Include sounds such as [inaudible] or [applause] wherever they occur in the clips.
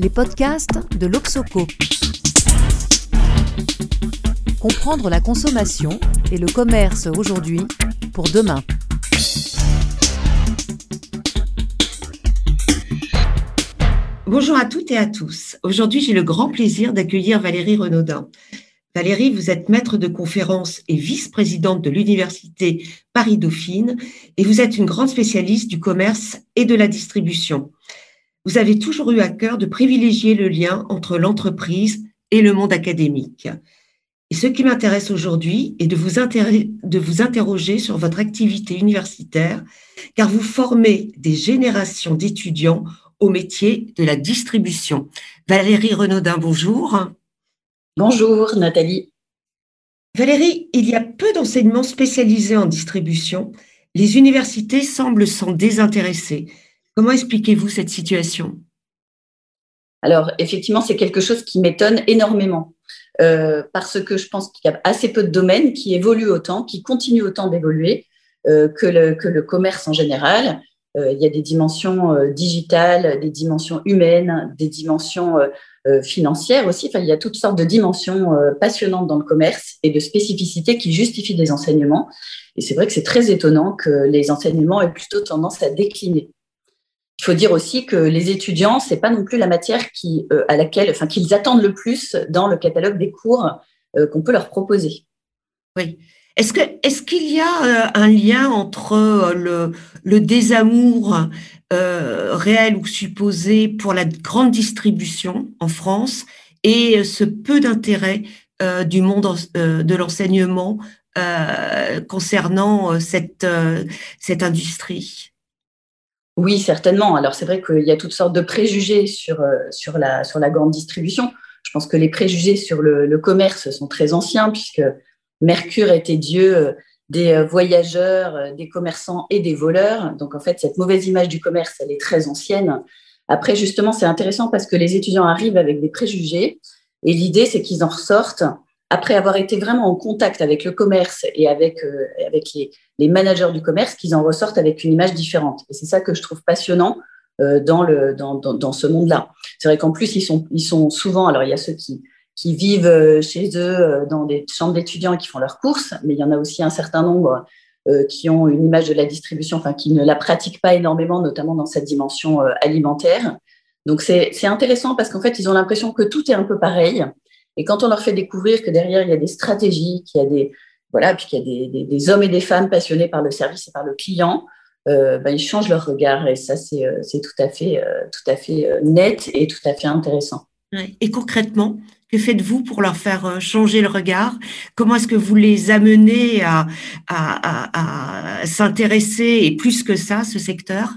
les podcasts de l'Oxoco. Comprendre la consommation et le commerce aujourd'hui pour demain. Bonjour à toutes et à tous. Aujourd'hui, j'ai le grand plaisir d'accueillir Valérie Renaudin. Valérie, vous êtes maître de conférence et vice-présidente de l'Université Paris-Dauphine et vous êtes une grande spécialiste du commerce et de la distribution. Vous avez toujours eu à cœur de privilégier le lien entre l'entreprise et le monde académique. Et ce qui m'intéresse aujourd'hui est de vous, de vous interroger sur votre activité universitaire, car vous formez des générations d'étudiants au métier de la distribution. Valérie Renaudin, bonjour. Bonjour Nathalie. Valérie, il y a peu d'enseignements spécialisés en distribution. Les universités semblent s'en désintéresser. Comment expliquez-vous cette situation? Alors, effectivement, c'est quelque chose qui m'étonne énormément. Euh, parce que je pense qu'il y a assez peu de domaines qui évoluent autant, qui continuent autant d'évoluer euh, que, le, commerce en général. Euh, il y a des dimensions digitales, des dimensions humaines, des dimensions financières aussi. Il y a toutes sortes de dimensions passionnantes dans le commerce et de spécificités qui justifient des enseignements. Et c'est vrai que c'est très étonnant que les enseignements aient plutôt tendance à décliner. Il faut dire aussi que les étudiants, c'est pas non plus la matière qui, à laquelle, enfin, qu'ils attendent le plus dans le catalogue des cours qu'on peut leur proposer. Oui. Est-ce que est-ce qu'il y a euh, un lien entre euh, le, le désamour euh, réel ou supposé pour la grande distribution en France et ce peu d'intérêt du monde de l'enseignement concernant cette, cette industrie? Oui, certainement. Alors c'est vrai qu'il y a toutes sortes de préjugés sur, sur, la, grande distribution. Je pense que les préjugés sur le, commerce sont très anciens puisque Mercure était dieu euh, des euh, voyageurs, euh, des commerçants et des voleurs. Donc en fait, cette mauvaise image du commerce, elle est très ancienne. Après, justement, c'est intéressant parce que les étudiants arrivent avec des préjugés et l'idée, c'est qu'ils en ressortent après avoir été vraiment en contact avec le commerce et avec les, les, managers du commerce, qu'ils en ressortent avec une image différente. Et c'est ça que je trouve passionnant dans, le, dans, dans, ce monde-là. C'est vrai qu'en plus, ils sont, ils sont souvent, alors il y a ceux qui, qui vivent euh, chez eux euh, dans des chambres d'étudiants et qui font leurs courses, mais il y en a aussi un certain nombre euh, qui ont une image de la distribution, enfin qui ne la pratiquent pas énormément, notamment dans cette dimension alimentaire. Donc c'est intéressant parce qu'en fait, ils ont l'impression que tout est un peu pareil. Et quand on leur fait découvrir que derrière, il y a des stratégies, qu'il y a des, voilà, puis qu'il y a des, des, hommes et des femmes passionnés par le service et par le client, euh, ben, ils changent leur regard. Et ça, c'est tout à fait, tout à fait net et tout à fait intéressant. Et concrètement, que faites-vous pour leur faire euh, changer le regard? Comment est-ce que vous les amenez à, à, s'intéresser et plus que ça, ce secteur?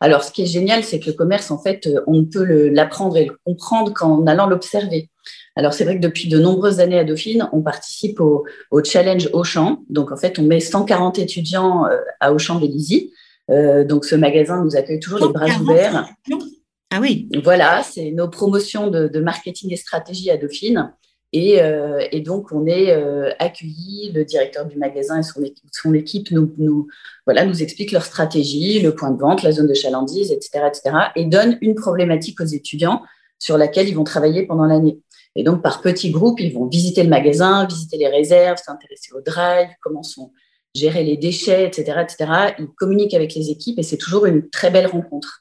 Alors, ce qui est génial, c'est que le commerce, en fait, euh, on peut l'apprendre et le comprendre qu'en allant l'observer. Alors, c'est vrai que depuis de nombreuses années à Dauphine, on participe au, au Challenge Auchan. Donc, en fait, on met 140 étudiants euh, à Auchan Vélizy. donc, ce magasin nous accueille toujours les bras ouverts. Ah oui. Voilà, c'est nos promotions de, marketing et stratégie à Dauphine. Et, euh, donc, on est euh, accueillis, le directeur du magasin et son équipe, son équipe nous, nous, voilà, nous expliquent leur stratégie, le point de vente, la zone de chalandise, etc., etc., et donnent une problématique aux étudiants sur laquelle ils vont travailler pendant l'année. Et donc, par petits groupes, ils vont visiter le magasin, visiter les réserves, s'intéresser au drive, comment sont gérés les déchets, etc., etc. Ils communiquent avec les équipes et c'est toujours une très belle rencontre.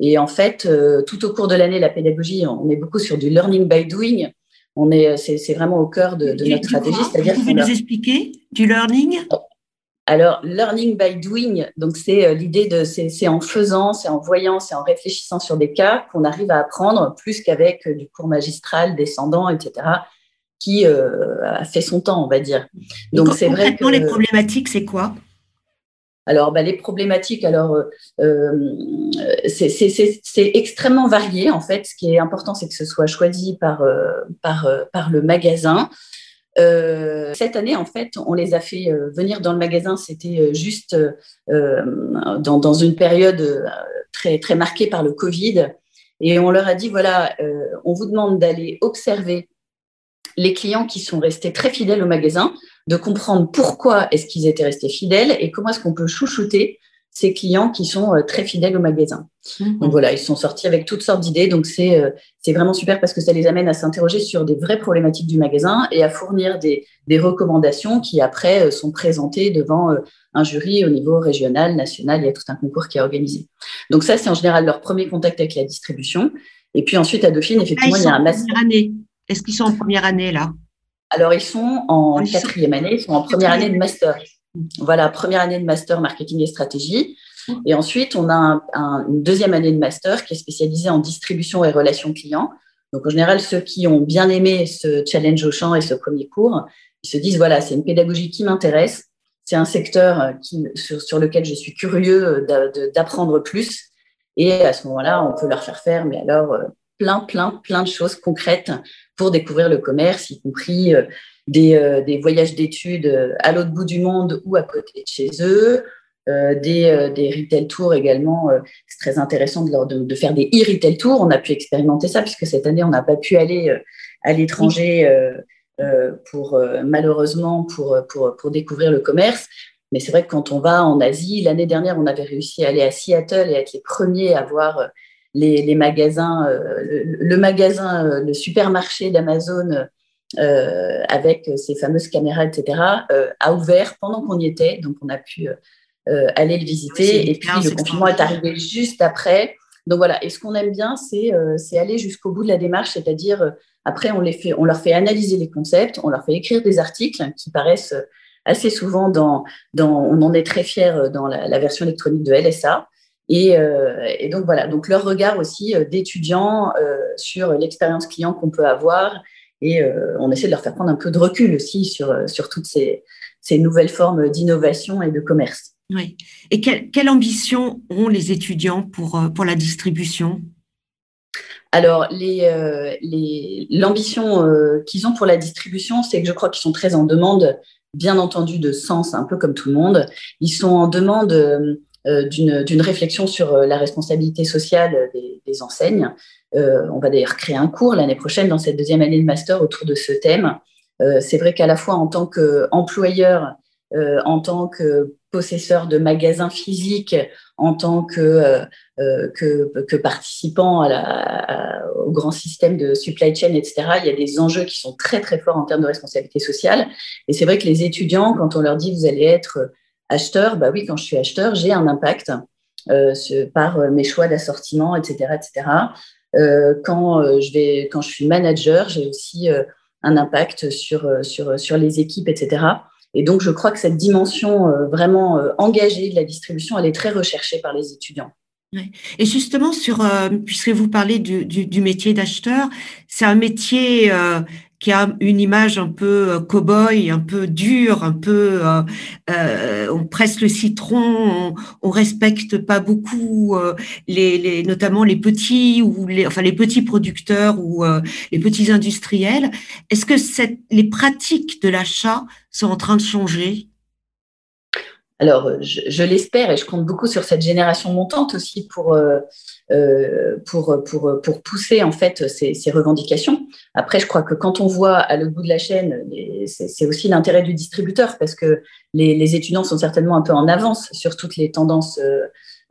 Et en fait, euh, tout au cours de l'année, la pédagogie, on est beaucoup sur du learning by doing. On est, c'est, vraiment au cœur de, notre stratégie. C'est-à-dire vous pouvez nous expliquer du learning? Alors, learning by doing, donc c'est euh, l'idée de, c'est, en faisant, c'est en voyant, c'est en réfléchissant sur des cas qu'on arrive à apprendre plus qu'avec euh, du cours magistral descendant, etc qui a fait son temps, on va dire. Donc c'est vrai que les problématiques, c'est quoi? Alors, bah, les problématiques, alors, euh, euh c'est extrêmement varié. En fait, ce qui est important, c'est que ce soit choisi par, euh, par, euh, par le magasin. Cette année, en fait, on les a fait venir dans le magasin. C'était juste dans, dans, une période très, très marquée par le Covid. Et on leur a dit, voilà, on vous demande d'aller observer les clients qui sont restés très fidèles au magasin, de comprendre pourquoi est-ce qu'ils étaient restés fidèles et comment est-ce qu'on peut chouchouter ces clients qui sont euh, très fidèles au magasin. Mhm. Donc voilà, ils sont sortis avec toutes sortes d'idées. Donc c'est euh, c'est vraiment super parce que ça les amène à s'interroger sur des vraies problématiques du magasin et à fournir des, des recommandations qui après euh, sont présentées devant un jury au niveau régional, national. Il y a tout un concours qui est organisé. Donc ça, c'est en général leur premier contact avec la distribution. Et puis ensuite, à Dauphine, effectivement, il y a un master. Est-ce qu'ils sont en première année là? Alors, ils sont en quatrième année, ils sont en première année de master. Voilà, première année de master marketing et stratégie. Et ensuite, on a une deuxième année de master qui est spécialisée en distribution et relations clients. Donc, en général, ceux qui ont bien aimé ce challenge au champ et ce premier cours, ils se disent, voilà, c'est une pédagogie qui m'intéresse. C'est un secteur qui, sur, lequel je suis curieux d'apprendre plus. Et à ce moment-là, on peut leur faire faire, mais alors, euh, plein, plein, plein de choses concrètes pour découvrir le commerce, y compris euh, euh, des, voyages d'études euh, à l'autre bout du monde ou à côté de chez eux, des, des retail tours également. c'est très intéressant de, de, faire des e-retail tours. On a pu expérimenter ça puisque cette année, on n'a pas pu aller à l'étranger pour, malheureusement pour, pour, pour découvrir le commerce. Mais c'est vrai que quand on va en Asie, l'année dernière, on avait réussi à aller à Seattle et être les premiers à voir les, magasins, euh, le, magasin, euh, le supermarché d'Amazon euh, avec ses fameuses caméras, etc., a ouvert pendant qu'on y était. Donc, on a pu aller le visiter. Et puis, le confinement est arrivé juste après. Donc voilà, et ce qu'on aime bien, c'est aller jusqu'au bout de la démarche, c'est-à-dire après, on, les fait, on leur fait analyser les concepts, on leur fait écrire des articles qui paraissent assez souvent dans, dans on en est très fiers dans la, la version électronique de LSA. Euh, et, donc voilà, donc leur regard aussi euh, d'étudiants euh, sur l'expérience client qu'on peut avoir. Et on essaie de leur faire prendre un peu de recul aussi sur, sur toutes ces, ces nouvelles formes d'innovation et de commerce. Oui. Et quelle, ambition ont les étudiants pour, pour la distribution? Alors, l'ambition les, qu'ils ont pour la distribution, c'est que je crois qu'ils sont très en demande, bien entendu, de sens, un peu comme tout le monde. Ils sont en demande euh, d'une réflexion sur euh, la responsabilité sociale des, enseignes. Euh, on va d'ailleurs créer un cours l'année prochaine dans cette deuxième année de master autour de ce thème. C'est vrai qu'à la fois en tant qu'employeur, en tant que possesseur de magasins physiques, en tant que, que, participant au grand système de supply chain, etc., il y a des enjeux qui sont très, très forts en termes de responsabilité sociale. Et c'est vrai que les étudiants, quand on leur dit vous allez être acheteur, bah oui, quand je suis acheteur, j'ai un impact euh, par euh, mes choix d'assortiment, etc., etc. Euh, quand je vais, quand je suis manager, j'ai aussi un impact sur, sur, sur les équipes, etc. Et donc, je crois que cette dimension vraiment engagée de la distribution, elle est très recherchée par les étudiants. Et justement, sur, puisque vous parlez du, du, métier d'acheteur, c'est un métier qui a une image un peu euh, cow-boy, un peu dure, un peu euh, euh, on presse le citron, on, on respecte pas beaucoup les, les, notamment les petits ou les enfin les petits producteurs ou les petits industriels. Est-ce que cette, les pratiques de l'achat sont en train de changer? Alors, je, l'espère et je compte beaucoup sur cette génération montante aussi pour, euh, euh, pousser en fait ces, revendications. Après, je crois que quand on voit à l'autre bout de la chaîne, c'est aussi l'intérêt du distributeur parce que les, étudiants sont certainement un peu en avance sur toutes les tendances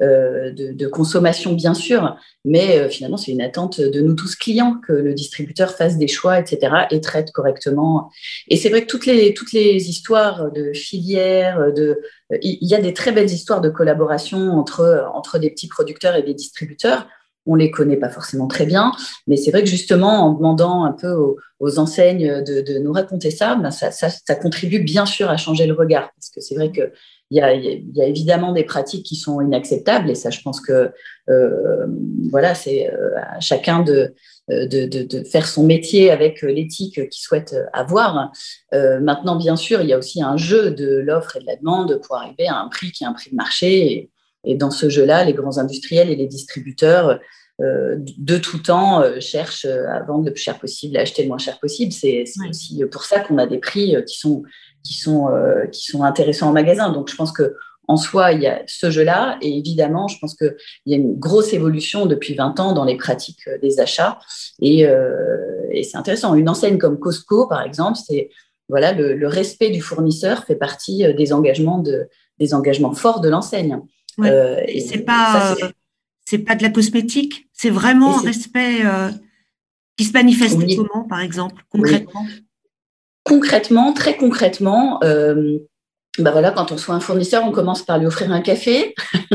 euh, euh, de, consommation, bien sûr, mais euh, finalement, c'est une attente de nous tous clients que le distributeur fasse des choix, etc., et traite correctement. Et c'est vrai que toutes les, toutes les histoires de filières, de, il y a des très belles histoires de collaboration entre, entre des petits producteurs et des distributeurs. On les connaît pas forcément très bien, mais c'est vrai que justement, en demandant un peu aux, enseignes de, nous raconter ça, ben ça, ça, contribue bien sûr à changer le regard. Parce que c'est vrai que il y, a, évidemment des pratiques qui sont inacceptables et ça, je pense que euh, voilà, c'est euh, à chacun de, de, faire son métier avec l'éthique qu'il souhaite avoir. Euh, maintenant, bien sûr, il y a aussi un jeu de l'offre et de la demande pour arriver à un prix qui est un prix de marché. Dans ce jeu-là, les grands industriels et les distributeurs de tout temps cherchent à vendre le plus cher possible, à acheter le moins cher possible. C'est aussi pour ça qu'on a des prix qui sont qui sont, euh, qui sont intéressants en magasin. Donc, je pense que en soi, il y a ce jeu-là. Et évidemment, je pense qu'il y a une grosse évolution depuis 20 ans dans les pratiques euh, des achats. Et, euh, et c'est intéressant. Une enseigne comme Costco, par exemple, c'est voilà, le, le, respect du fournisseur fait partie des engagements, de, des engagements forts de l'enseigne. Et c'est pas, c'est pas de la cosmétique, c'est vraiment un respect qui se manifeste comment, par exemple, concrètement? Concrètement, très concrètement, bah voilà, quand on soit un fournisseur, on commence par lui offrir un café. [laughs]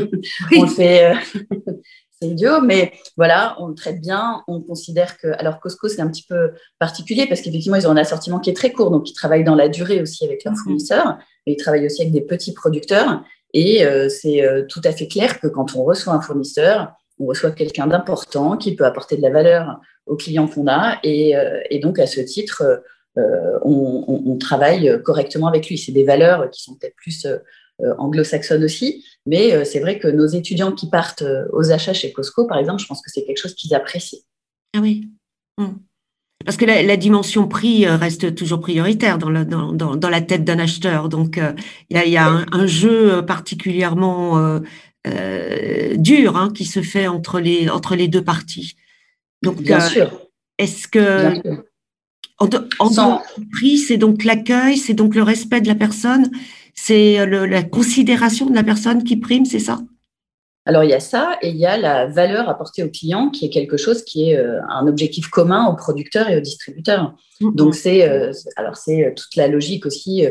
on le fait, [laughs] c'est idiot, mais voilà, on le traite bien. On considère que, alors Costco, c'est un petit peu particulier parce qu'effectivement, ils ont un assortiment qui est très court, donc ils travaillent dans la durée aussi avec leurs mhm. fournisseurs, mais ils travaillent aussi avec des petits producteurs. Et euh, c'est euh, tout à fait clair que quand on reçoit un fournisseur, on reçoit quelqu'un d'important qui peut apporter de la valeur aux clients qu'on a. Et, euh, donc, à ce titre, on, travaille correctement avec lui. C'est des valeurs qui sont peut-être plus euh, anglo-saxonne aussi. Mais c'est vrai que nos étudiants qui partent aux achats chez Costco, par exemple, je pense que c'est quelque chose qu'ils apprécient. Ah oui. Hmm. Parce que la, dimension prix reste toujours prioritaire dans la, dans, dans, la tête d'un acheteur. Donc, il y a, un, jeu particulièrement dur hein, qui se fait entre les, entre les deux parties. Donc, Bien sûr. Est-ce que en, en prix, c'est donc l'accueil, c'est donc le respect de la personne c'est euh, la considération de la personne qui prime, c'est ça? Alors il y a ça et il y a la valeur apportée au client qui est quelque chose qui est euh, un objectif commun aux producteurs et aux distributeurs. Mm-hmm. Donc c'est euh, alors c'est toute la logique aussi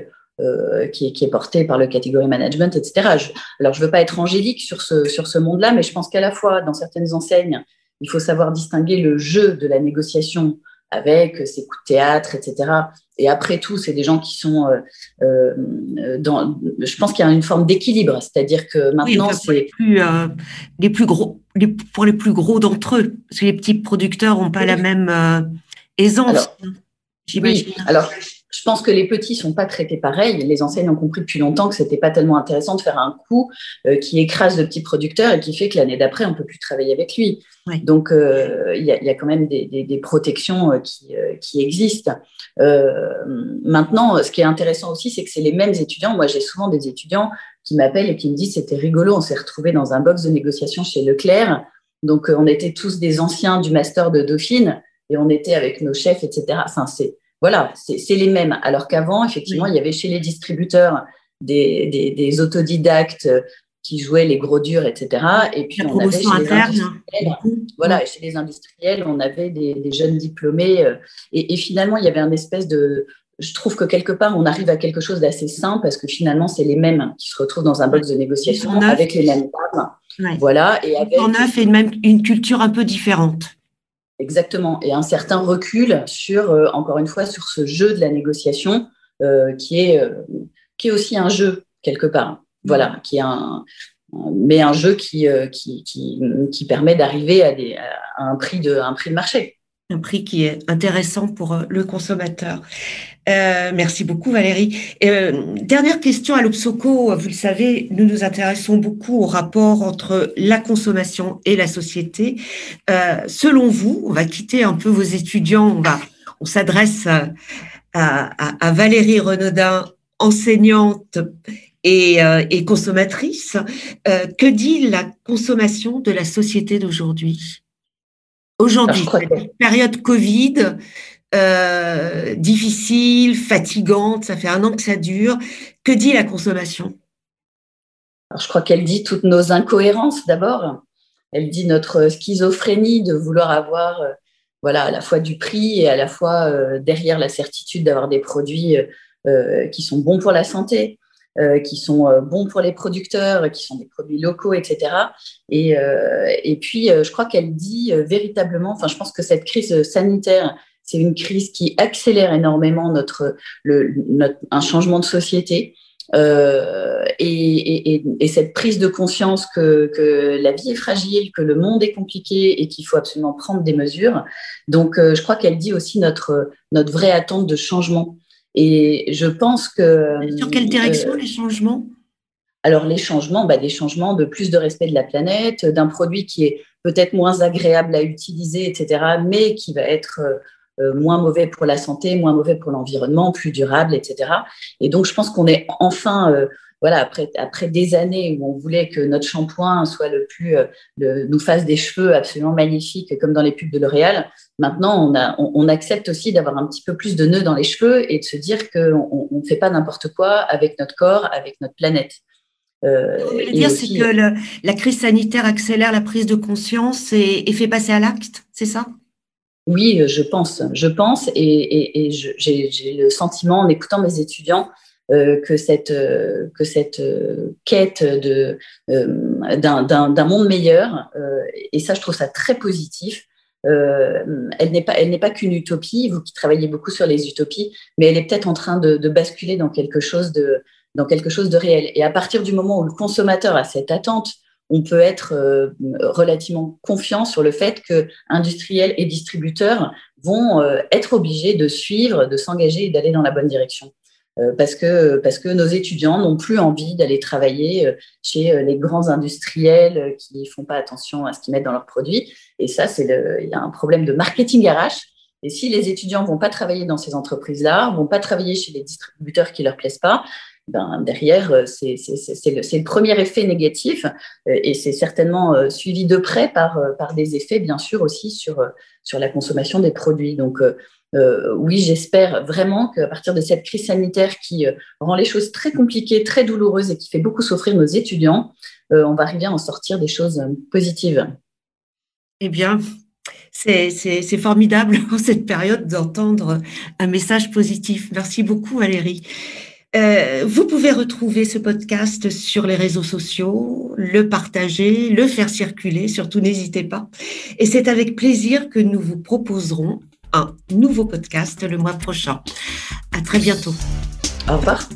qui, est, portée par le catégorie management, etc. alors je veux pas être angélique sur ce sur ce monde-là, mais je pense qu'à la fois dans certaines enseignes, il faut savoir distinguer le jeu de la négociation avec ses coups de théâtre, etc. Et après tout, c'est des gens qui sont euh, euh, dans. Je pense qu'il y a une forme d'équilibre, c'est-à-dire que maintenant, c'est les plus, euh, les plus gros, pour les plus gros d'entre eux, parce que les petits producteurs n'ont pas la même aisance. j'imagine. alors je pense que les petits sont pas traités pareil. Les enseignes ont compris depuis longtemps que c'était pas tellement intéressant de faire un coup qui écrase le petit producteur et qui fait que l'année d'après on peut plus travailler avec lui. Donc il y, a quand même des, protections qui, qui existent. Euh, maintenant, ce qui est intéressant aussi, c'est que c'est les mêmes étudiants. Moi, j'ai souvent des étudiants qui m'appellent et qui me disent c'était rigolo, on s'est retrouvés dans un box de négociation chez Leclerc. Donc, euh, on était tous des anciens du master de Dauphine et on était avec nos chefs, etc. Enfin, c'est voilà, c'est les mêmes. Alors qu'avant, effectivement, il y avait chez les distributeurs des, des, des, autodidactes qui jouaient les gros durs, etc. Et puis on avait chez les industriels, voilà, chez les industriels, on avait des, jeunes diplômés. Euh, et, finalement, il y avait un espèce de, je trouve que quelque part, on arrive à quelque chose d'assez simple parce que finalement, c'est les mêmes qui se retrouvent dans un box de négociation avec les mêmes femmes. Voilà. Et avec... On a fait même une culture un peu différente. Exactement. Et un certain recul sur, euh, encore une fois, sur ce jeu de la négociation euh, qui, est, qui est aussi un jeu quelque part. Voilà, qui est un, mais un jeu qui, euh, qui, qui, permet d'arriver à, un, prix de, un prix de marché. Un prix qui est intéressant pour euh, le consommateur. Euh, merci beaucoup Valérie. dernière question à l'Obsoco. Vous le savez, nous nous intéressons beaucoup au rapport entre la consommation et la société. selon vous, on va quitter un peu vos étudiants, on, va, on s'adresse à, à, à Valérie Renaudin, enseignante euh, et, consommatrice. Euh, que dit la consommation de la société d'aujourd'hui? Aujourd'hui, période Covid, euh, difficile, fatigante, ça fait un an que ça dure. Que dit la consommation? Je crois qu'elle dit toutes nos incohérences d'abord. Elle dit notre schizophrénie de vouloir avoir voilà, à la fois du prix et à la fois derrière la certitude d'avoir des produits qui sont bons pour la santé. Euh, qui sont euh, bons pour les producteurs, qui sont des produits locaux, etc. Et, euh, et puis, je crois qu'elle dit véritablement, enfin, je pense que cette crise sanitaire, c'est une crise qui accélère énormément notre, le, notre un changement de société. Euh, et, et, et, cette prise de conscience que, que, la vie est fragile, que le monde est compliqué et qu'il faut absolument prendre des mesures. Donc, je crois qu'elle dit aussi notre, notre vraie attente de changement. Et je pense que. Sur quelle direction euh, les changements? Alors, les changements, bah, des changements de plus de respect de la planète, d'un produit qui est peut-être moins agréable à utiliser, etc., mais qui va être euh, euh, moins mauvais pour la santé, moins mauvais pour l'environnement, plus durable, etc. Et donc, je pense qu'on est enfin voilà, après, après des années où on voulait que notre shampoing soit le plus, euh, nous fasse des cheveux absolument magnifiques comme dans les pubs de L'Oréal, maintenant on, a, on, accepte aussi d'avoir un petit peu plus de nœuds dans les cheveux et de se dire qu'on ne fait pas n'importe quoi avec notre corps, avec notre planète. Euh, Vous voulez dire, c'est que la crise sanitaire accélère la prise de conscience et, fait passer à l'acte, c'est ça? Oui, je pense. Je pense et, j'ai le sentiment, en écoutant mes étudiants, que cette, euh, que cette quête d'un monde meilleur, et ça, je trouve ça très positif, elle n'est pas, elle n'est pas qu'une utopie. Vous qui travaillez beaucoup sur les utopies, mais elle est peut-être en train de, de, basculer dans quelque chose de, dans quelque chose de réel. Et à partir du moment où le consommateur a cette attente, on peut être euh, relativement confiant sur le fait que industriels et distributeurs vont euh, être obligés de suivre, de s'engager et d'aller dans la bonne direction. Euh, parce, que, parce que nos étudiants n'ont plus envie d'aller travailler chez les grands industriels qui font pas attention à ce qu'ils mettent dans leurs produits. Et ça, c'est il y a un problème de marketing RH. Et si les étudiants vont pas travailler dans ces entreprises-là, vont pas travailler chez les distributeurs qui leur plaisent pas, ben, derrière, euh, c'est le, premier effet négatif euh, et c'est certainement euh, suivi de près par, par des effets, bien sûr, aussi sur, sur la consommation des produits. Donc, oui, j'espère vraiment qu'à partir de cette crise sanitaire qui rend les choses très compliquées, très douloureuses et qui fait beaucoup souffrir nos étudiants, on va arriver à en sortir des choses positives. Eh bien, c'est formidable [laughs] en cette période d'entendre un message positif. Merci beaucoup, Valérie. Euh, vous pouvez retrouver ce podcast sur les réseaux sociaux, le partager, le faire circuler, surtout n'hésitez pas. Et c'est avec plaisir que nous vous proposerons un nouveau podcast le mois prochain. À très bientôt. Au revoir.